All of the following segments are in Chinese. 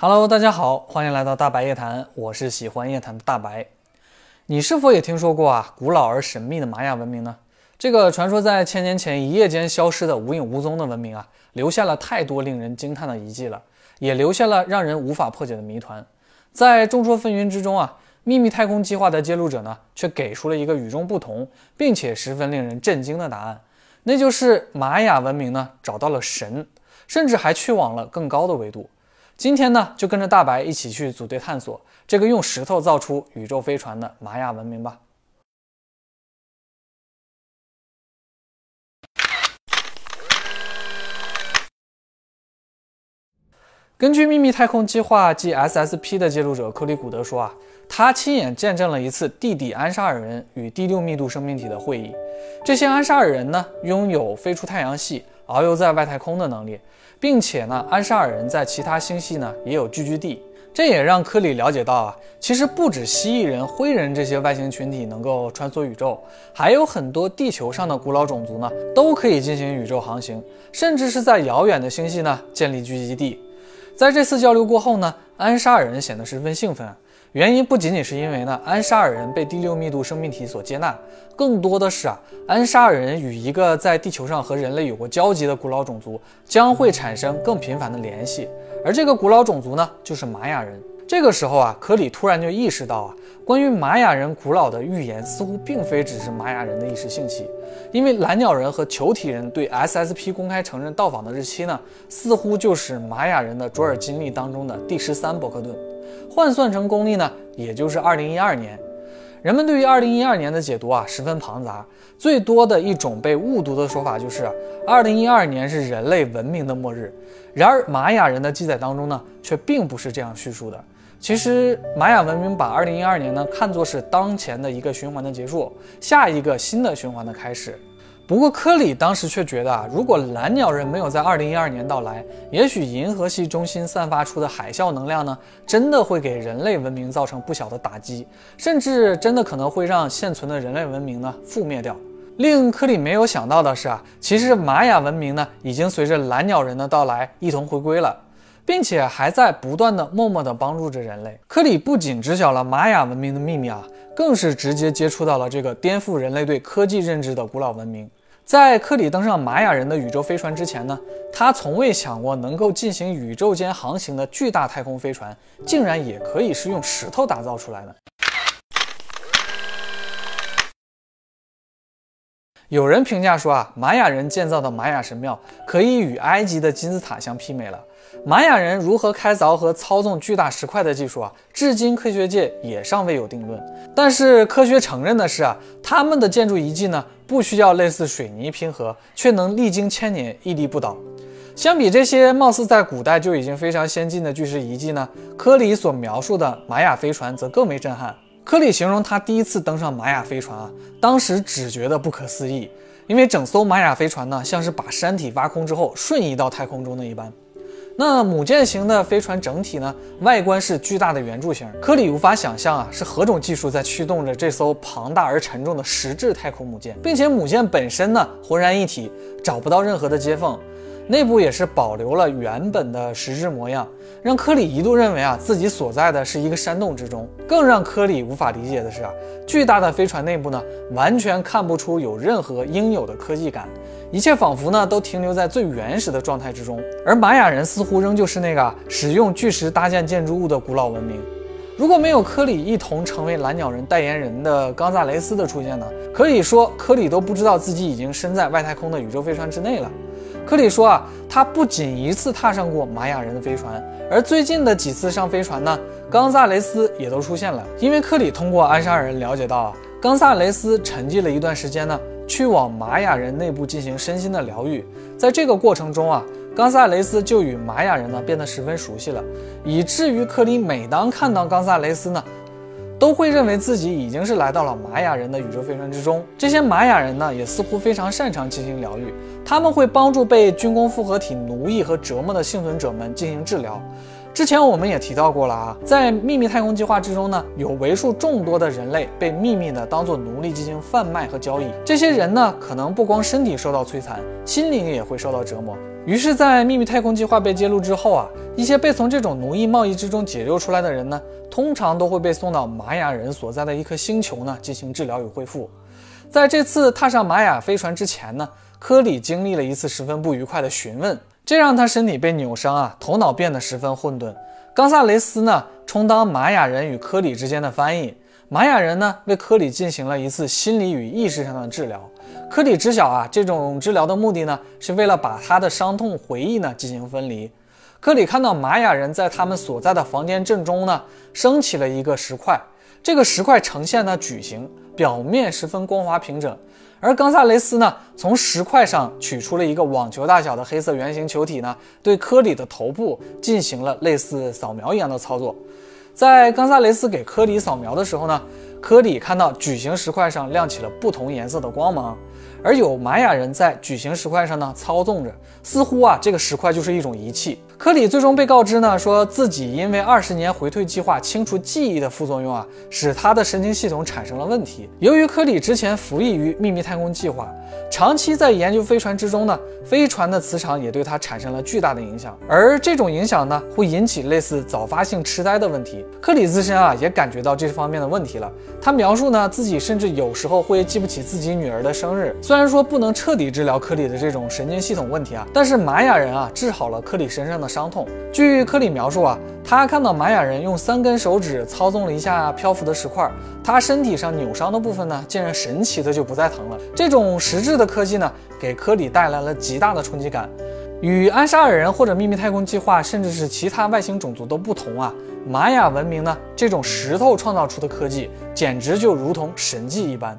Hello，大家好，欢迎来到大白夜谈，我是喜欢夜谈的大白。你是否也听说过啊，古老而神秘的玛雅文明呢？这个传说在千年前一夜间消失的无影无踪的文明啊，留下了太多令人惊叹的遗迹了，也留下了让人无法破解的谜团。在众说纷纭之中啊，秘密太空计划的揭露者呢，却给出了一个与众不同，并且十分令人震惊的答案，那就是玛雅文明呢找到了神。甚至还去往了更高的维度。今天呢，就跟着大白一起去组队探索这个用石头造出宇宙飞船的玛雅文明吧。根据秘密太空计划即 SSP 的记录者克里古德说啊，他亲眼见证了一次地底安沙尔人与第六密度生命体的会议。这些安沙尔人呢，拥有飞出太阳系。遨游在外太空的能力，并且呢，安沙尔人在其他星系呢也有聚居地，这也让科里了解到啊，其实不止蜥蜴人、灰人这些外星群体能够穿梭宇宙，还有很多地球上的古老种族呢都可以进行宇宙航行，甚至是在遥远的星系呢建立聚集地。在这次交流过后呢，安沙尔人显得十分兴奋。原因不仅仅是因为呢，安沙尔人被第六密度生命体所接纳，更多的是啊，安沙尔人与一个在地球上和人类有过交集的古老种族将会产生更频繁的联系，而这个古老种族呢，就是玛雅人。这个时候啊，科里突然就意识到啊，关于玛雅人古老的预言似乎并非只是玛雅人的一时兴起，因为蓝鸟人和球体人对 SSP 公开承认到访的日期呢，似乎就是玛雅人的卓尔金历当中的第十三伯克顿。换算成公历呢，也就是二零一二年。人们对于二零一二年的解读啊，十分庞杂。最多的一种被误读的说法就是，二零一二年是人类文明的末日。然而，玛雅人的记载当中呢，却并不是这样叙述的。其实，玛雅文明把二零一二年呢看作是当前的一个循环的结束，下一个新的循环的开始。不过，科里当时却觉得啊，如果蓝鸟人没有在二零一二年到来，也许银河系中心散发出的海啸能量呢，真的会给人类文明造成不小的打击，甚至真的可能会让现存的人类文明呢覆灭掉。令科里没有想到的是啊，其实玛雅文明呢已经随着蓝鸟人的到来一同回归了，并且还在不断的默默的帮助着人类。科里不仅知晓了玛雅文明的秘密啊，更是直接接触到了这个颠覆人类对科技认知的古老文明。在科里登上玛雅人的宇宙飞船之前呢，他从未想过能够进行宇宙间航行的巨大太空飞船，竟然也可以是用石头打造出来的。有人评价说啊，玛雅人建造的玛雅神庙可以与埃及的金字塔相媲美了。玛雅人如何开凿和操纵巨大石块的技术啊，至今科学界也尚未有定论。但是科学承认的是啊，他们的建筑遗迹呢？不需要类似水泥拼合，却能历经千年屹立不倒。相比这些貌似在古代就已经非常先进的巨石遗迹呢，科里所描述的玛雅飞船则更为震撼。科里形容他第一次登上玛雅飞船啊，当时只觉得不可思议，因为整艘玛雅飞船呢，像是把山体挖空之后瞬移到太空中的一般。那母舰型的飞船整体呢，外观是巨大的圆柱形。科里无法想象啊，是何种技术在驱动着这艘庞大而沉重的实质太空母舰，并且母舰本身呢，浑然一体，找不到任何的接缝。内部也是保留了原本的实质模样，让科里一度认为啊自己所在的是一个山洞之中。更让科里无法理解的是啊，巨大的飞船内部呢，完全看不出有任何应有的科技感，一切仿佛呢都停留在最原始的状态之中。而玛雅人似乎仍旧是那个使用巨石搭建建筑物的古老文明。如果没有科里一同成为蓝鸟人代言人的冈萨雷斯的出现呢，可以说科里都不知道自己已经身在外太空的宇宙飞船之内了。科里说啊，他不仅一次踏上过玛雅人的飞船，而最近的几次上飞船呢，冈萨雷斯也都出现了。因为科里通过安沙尔人了解到啊，冈萨雷斯沉寂了一段时间呢，去往玛雅人内部进行身心的疗愈。在这个过程中啊，冈萨雷斯就与玛雅人呢变得十分熟悉了，以至于科里每当看到冈萨雷斯呢。都会认为自己已经是来到了玛雅人的宇宙飞船之中。这些玛雅人呢，也似乎非常擅长进行疗愈。他们会帮助被军工复合体奴役和折磨的幸存者们进行治疗。之前我们也提到过了啊，在秘密太空计划之中呢，有为数众多的人类被秘密的当做奴隶进行贩卖和交易。这些人呢，可能不光身体受到摧残，心灵也会受到折磨。于是，在秘密太空计划被揭露之后啊，一些被从这种奴役贸易之中解救出来的人呢，通常都会被送到玛雅人所在的一颗星球呢进行治疗与恢复。在这次踏上玛雅飞船之前呢，科里经历了一次十分不愉快的询问。这让他身体被扭伤啊，头脑变得十分混沌。冈萨雷斯呢，充当玛雅人与科里之间的翻译。玛雅人呢，为科里进行了一次心理与意识上的治疗。科里知晓啊，这种治疗的目的呢，是为了把他的伤痛回忆呢进行分离。科里看到玛雅人在他们所在的房间正中呢，升起了一个石块，这个石块呈现的矩形，表面十分光滑平整。而冈萨雷斯呢，从石块上取出了一个网球大小的黑色圆形球体呢，对科里的头部进行了类似扫描一样的操作。在冈萨雷斯给科里扫描的时候呢，科里看到矩形石块上亮起了不同颜色的光芒。而有玛雅人在矩形石块上呢操纵着，似乎啊这个石块就是一种仪器。科里最终被告知呢，说自己因为二十年回退计划清除记忆的副作用啊，使他的神经系统产生了问题。由于科里之前服役于秘密太空计划，长期在研究飞船之中呢，飞船的磁场也对他产生了巨大的影响。而这种影响呢，会引起类似早发性痴呆的问题。科里自身啊也感觉到这方面的问题了。他描述呢，自己甚至有时候会记不起自己女儿的生日。虽然说不能彻底治疗科里的这种神经系统问题啊，但是玛雅人啊治好了科里身上的伤痛。据科里描述啊，他看到玛雅人用三根手指操纵了一下漂浮的石块，他身体上扭伤的部分呢，竟然神奇的就不再疼了。这种实质的科技呢，给科里带来了极大的冲击感。与安沙尔人或者秘密太空计划，甚至是其他外星种族都不同啊，玛雅文明呢，这种石头创造出的科技，简直就如同神迹一般。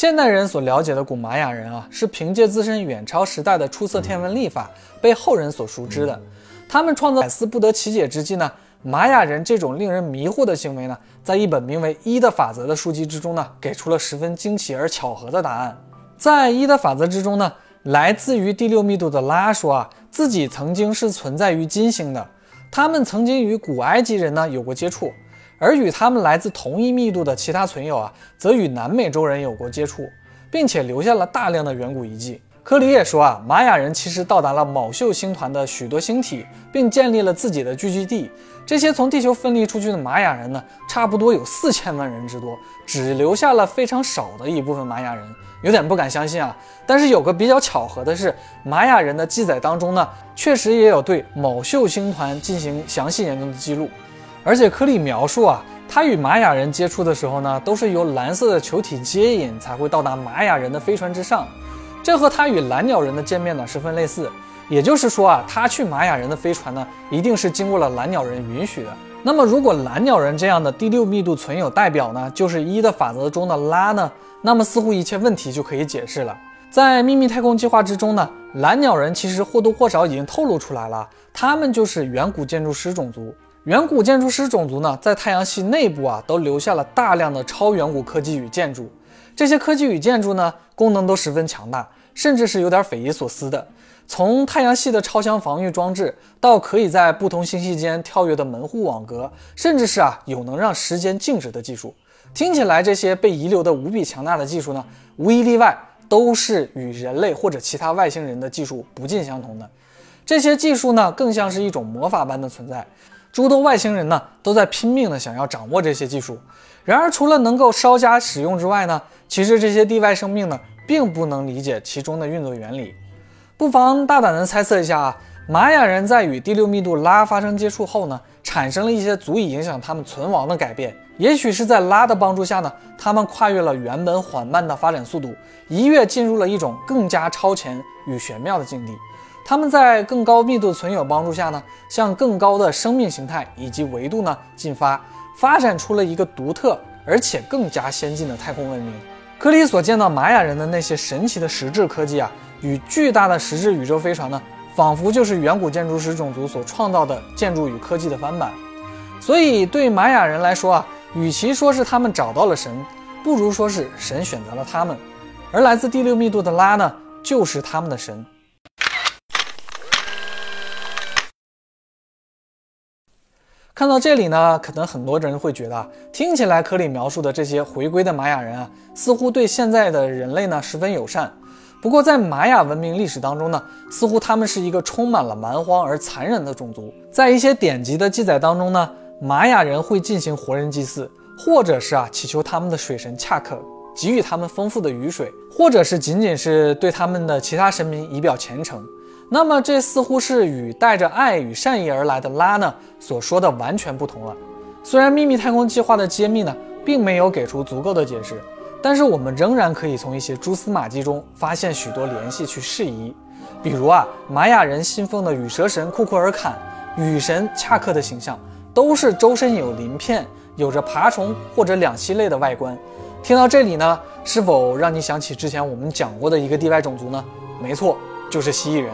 现代人所了解的古玛雅人啊，是凭借自身远超时代的出色天文历法被后人所熟知的。他们创造百思不得其解之际呢，玛雅人这种令人迷惑的行为呢，在一本名为《一的法则》的书籍之中呢，给出了十分惊奇而巧合的答案。在《一的法则》之中呢，来自于第六密度的拉说啊，自己曾经是存在于金星的，他们曾经与古埃及人呢有过接触。而与他们来自同一密度的其他存有啊，则与南美洲人有过接触，并且留下了大量的远古遗迹。科里也说啊，玛雅人其实到达了卯宿星团的许多星体，并建立了自己的聚居地。这些从地球分离出去的玛雅人呢，差不多有四千万人之多，只留下了非常少的一部分玛雅人，有点不敢相信啊。但是有个比较巧合的是，玛雅人的记载当中呢，确实也有对卯宿星团进行详细研究的记录。而且科里描述啊，他与玛雅人接触的时候呢，都是由蓝色的球体接引才会到达玛雅人的飞船之上，这和他与蓝鸟人的见面呢十分类似。也就是说啊，他去玛雅人的飞船呢，一定是经过了蓝鸟人允许的。那么，如果蓝鸟人这样的第六密度存有代表呢，就是一的法则中的拉呢，那么似乎一切问题就可以解释了。在秘密太空计划之中呢，蓝鸟人其实或多或少已经透露出来了，他们就是远古建筑师种族。远古建筑师种族呢，在太阳系内部啊，都留下了大量的超远古科技与建筑。这些科技与建筑呢，功能都十分强大，甚至是有点匪夷所思的。从太阳系的超强防御装置，到可以在不同星系间跳跃的门户网格，甚至是啊，有能让时间静止的技术。听起来，这些被遗留的无比强大的技术呢，无一例外都是与人类或者其他外星人的技术不尽相同的。这些技术呢，更像是一种魔法般的存在。诸多外星人呢，都在拼命的想要掌握这些技术。然而，除了能够稍加使用之外呢，其实这些地外生命呢，并不能理解其中的运作原理。不妨大胆的猜测一下啊，玛雅人在与第六密度拉发生接触后呢，产生了一些足以影响他们存亡的改变。也许是在拉的帮助下呢，他们跨越了原本缓慢的发展速度，一跃进入了一种更加超前与玄妙的境地。他们在更高密度存有帮助下呢，向更高的生命形态以及维度呢进发，发展出了一个独特而且更加先进的太空文明。科里所见到玛雅人的那些神奇的实质科技啊，与巨大的实质宇宙飞船呢，仿佛就是远古建筑师种族所创造的建筑与科技的翻版。所以对玛雅人来说啊，与其说是他们找到了神，不如说是神选择了他们。而来自第六密度的拉呢，就是他们的神。看到这里呢，可能很多人会觉得，听起来科里描述的这些回归的玛雅人啊，似乎对现在的人类呢十分友善。不过在玛雅文明历史当中呢，似乎他们是一个充满了蛮荒而残忍的种族。在一些典籍的记载当中呢，玛雅人会进行活人祭祀，或者是啊祈求他们的水神恰克给予他们丰富的雨水，或者是仅仅是对他们的其他神明以表虔诚。那么这似乎是与带着爱与善意而来的拉呢所说的完全不同了。虽然秘密太空计划的揭秘呢并没有给出足够的解释。但是我们仍然可以从一些蛛丝马迹中发现许多联系去适宜，比如啊，玛雅人信奉的羽蛇神库库尔坎、羽神恰克的形象，都是周身有鳞片，有着爬虫或者两栖类的外观。听到这里呢，是否让你想起之前我们讲过的一个地外种族呢？没错，就是蜥蜴人。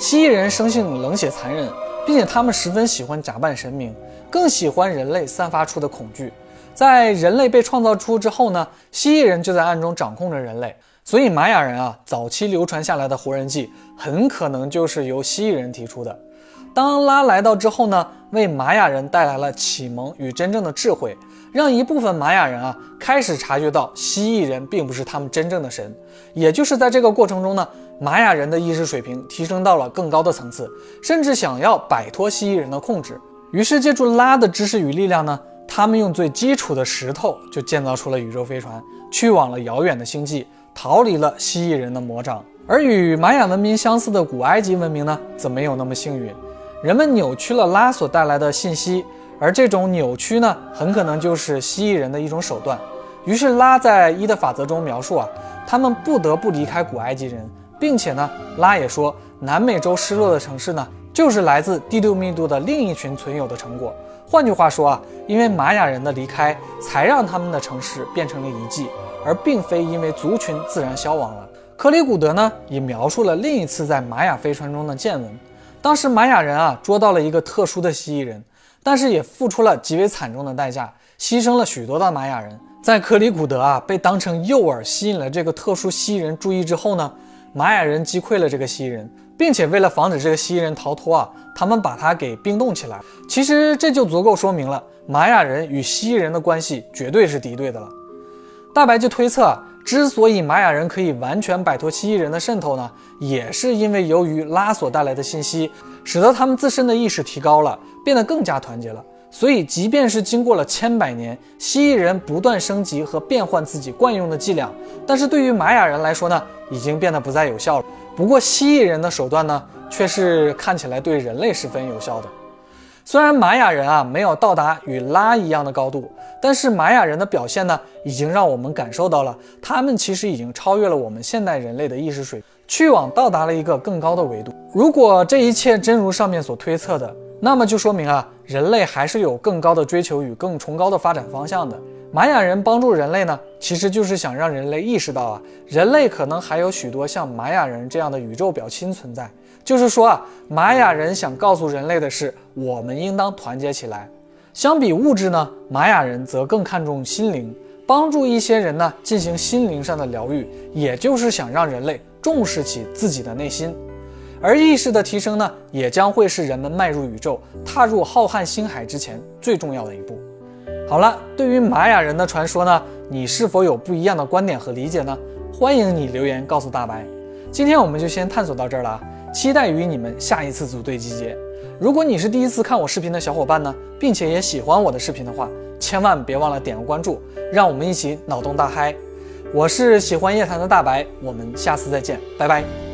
蜥蜴人生性冷血残忍，并且他们十分喜欢假扮神明，更喜欢人类散发出的恐惧。在人类被创造出之后呢，蜥蜴人就在暗中掌控着人类。所以玛雅人啊，早期流传下来的活人祭很可能就是由蜥蜴人提出的。当拉来到之后呢，为玛雅人带来了启蒙与真正的智慧，让一部分玛雅人啊开始察觉到蜥蜴人并不是他们真正的神。也就是在这个过程中呢，玛雅人的意识水平提升到了更高的层次，甚至想要摆脱蜥蜴人的控制。于是借助拉的知识与力量呢。他们用最基础的石头就建造出了宇宙飞船，去往了遥远的星际，逃离了蜥蜴人的魔掌。而与玛雅文明相似的古埃及文明呢，则没有那么幸运。人们扭曲了拉所带来的信息，而这种扭曲呢，很可能就是蜥蜴人的一种手段。于是拉在一的法则中描述啊，他们不得不离开古埃及人，并且呢，拉也说南美洲失落的城市呢，就是来自第六密度的另一群存有的成果。换句话说啊，因为玛雅人的离开，才让他们的城市变成了遗迹，而并非因为族群自然消亡了。克里古德呢，也描述了另一次在玛雅飞船中的见闻。当时玛雅人啊捉到了一个特殊的蜥蜴人，但是也付出了极为惨重的代价，牺牲了许多的玛雅人。在克里古德啊被当成诱饵吸引了这个特殊蜥蜴人注意之后呢，玛雅人击溃了这个蜥蜴人。并且为了防止这个蜥蜴人逃脱啊，他们把它给冰冻起来。其实这就足够说明了玛雅人与蜥蜴人的关系绝对是敌对的了。大白就推测啊，之所以玛雅人可以完全摆脱蜥蜴人的渗透呢，也是因为由于拉索带来的信息，使得他们自身的意识提高了，变得更加团结了。所以，即便是经过了千百年，蜥蜴人不断升级和变换自己惯用的伎俩，但是对于玛雅人来说呢，已经变得不再有效了。不过蜥蜴人的手段呢，却是看起来对人类十分有效的。虽然玛雅人啊没有到达与拉一样的高度，但是玛雅人的表现呢，已经让我们感受到了他们其实已经超越了我们现代人类的意识水平，去往到达了一个更高的维度。如果这一切真如上面所推测的，那么就说明啊，人类还是有更高的追求与更崇高的发展方向的。玛雅人帮助人类呢，其实就是想让人类意识到啊，人类可能还有许多像玛雅人这样的宇宙表亲存在。就是说啊，玛雅人想告诉人类的是，我们应当团结起来。相比物质呢，玛雅人则更看重心灵，帮助一些人呢进行心灵上的疗愈，也就是想让人类重视起自己的内心。而意识的提升呢，也将会是人们迈入宇宙、踏入浩瀚星海之前最重要的一步。好了，对于玛雅人的传说呢，你是否有不一样的观点和理解呢？欢迎你留言告诉大白。今天我们就先探索到这儿了，期待与你们下一次组队集结。如果你是第一次看我视频的小伙伴呢，并且也喜欢我的视频的话，千万别忘了点个关注，让我们一起脑洞大嗨。我是喜欢夜谈的大白，我们下次再见，拜拜。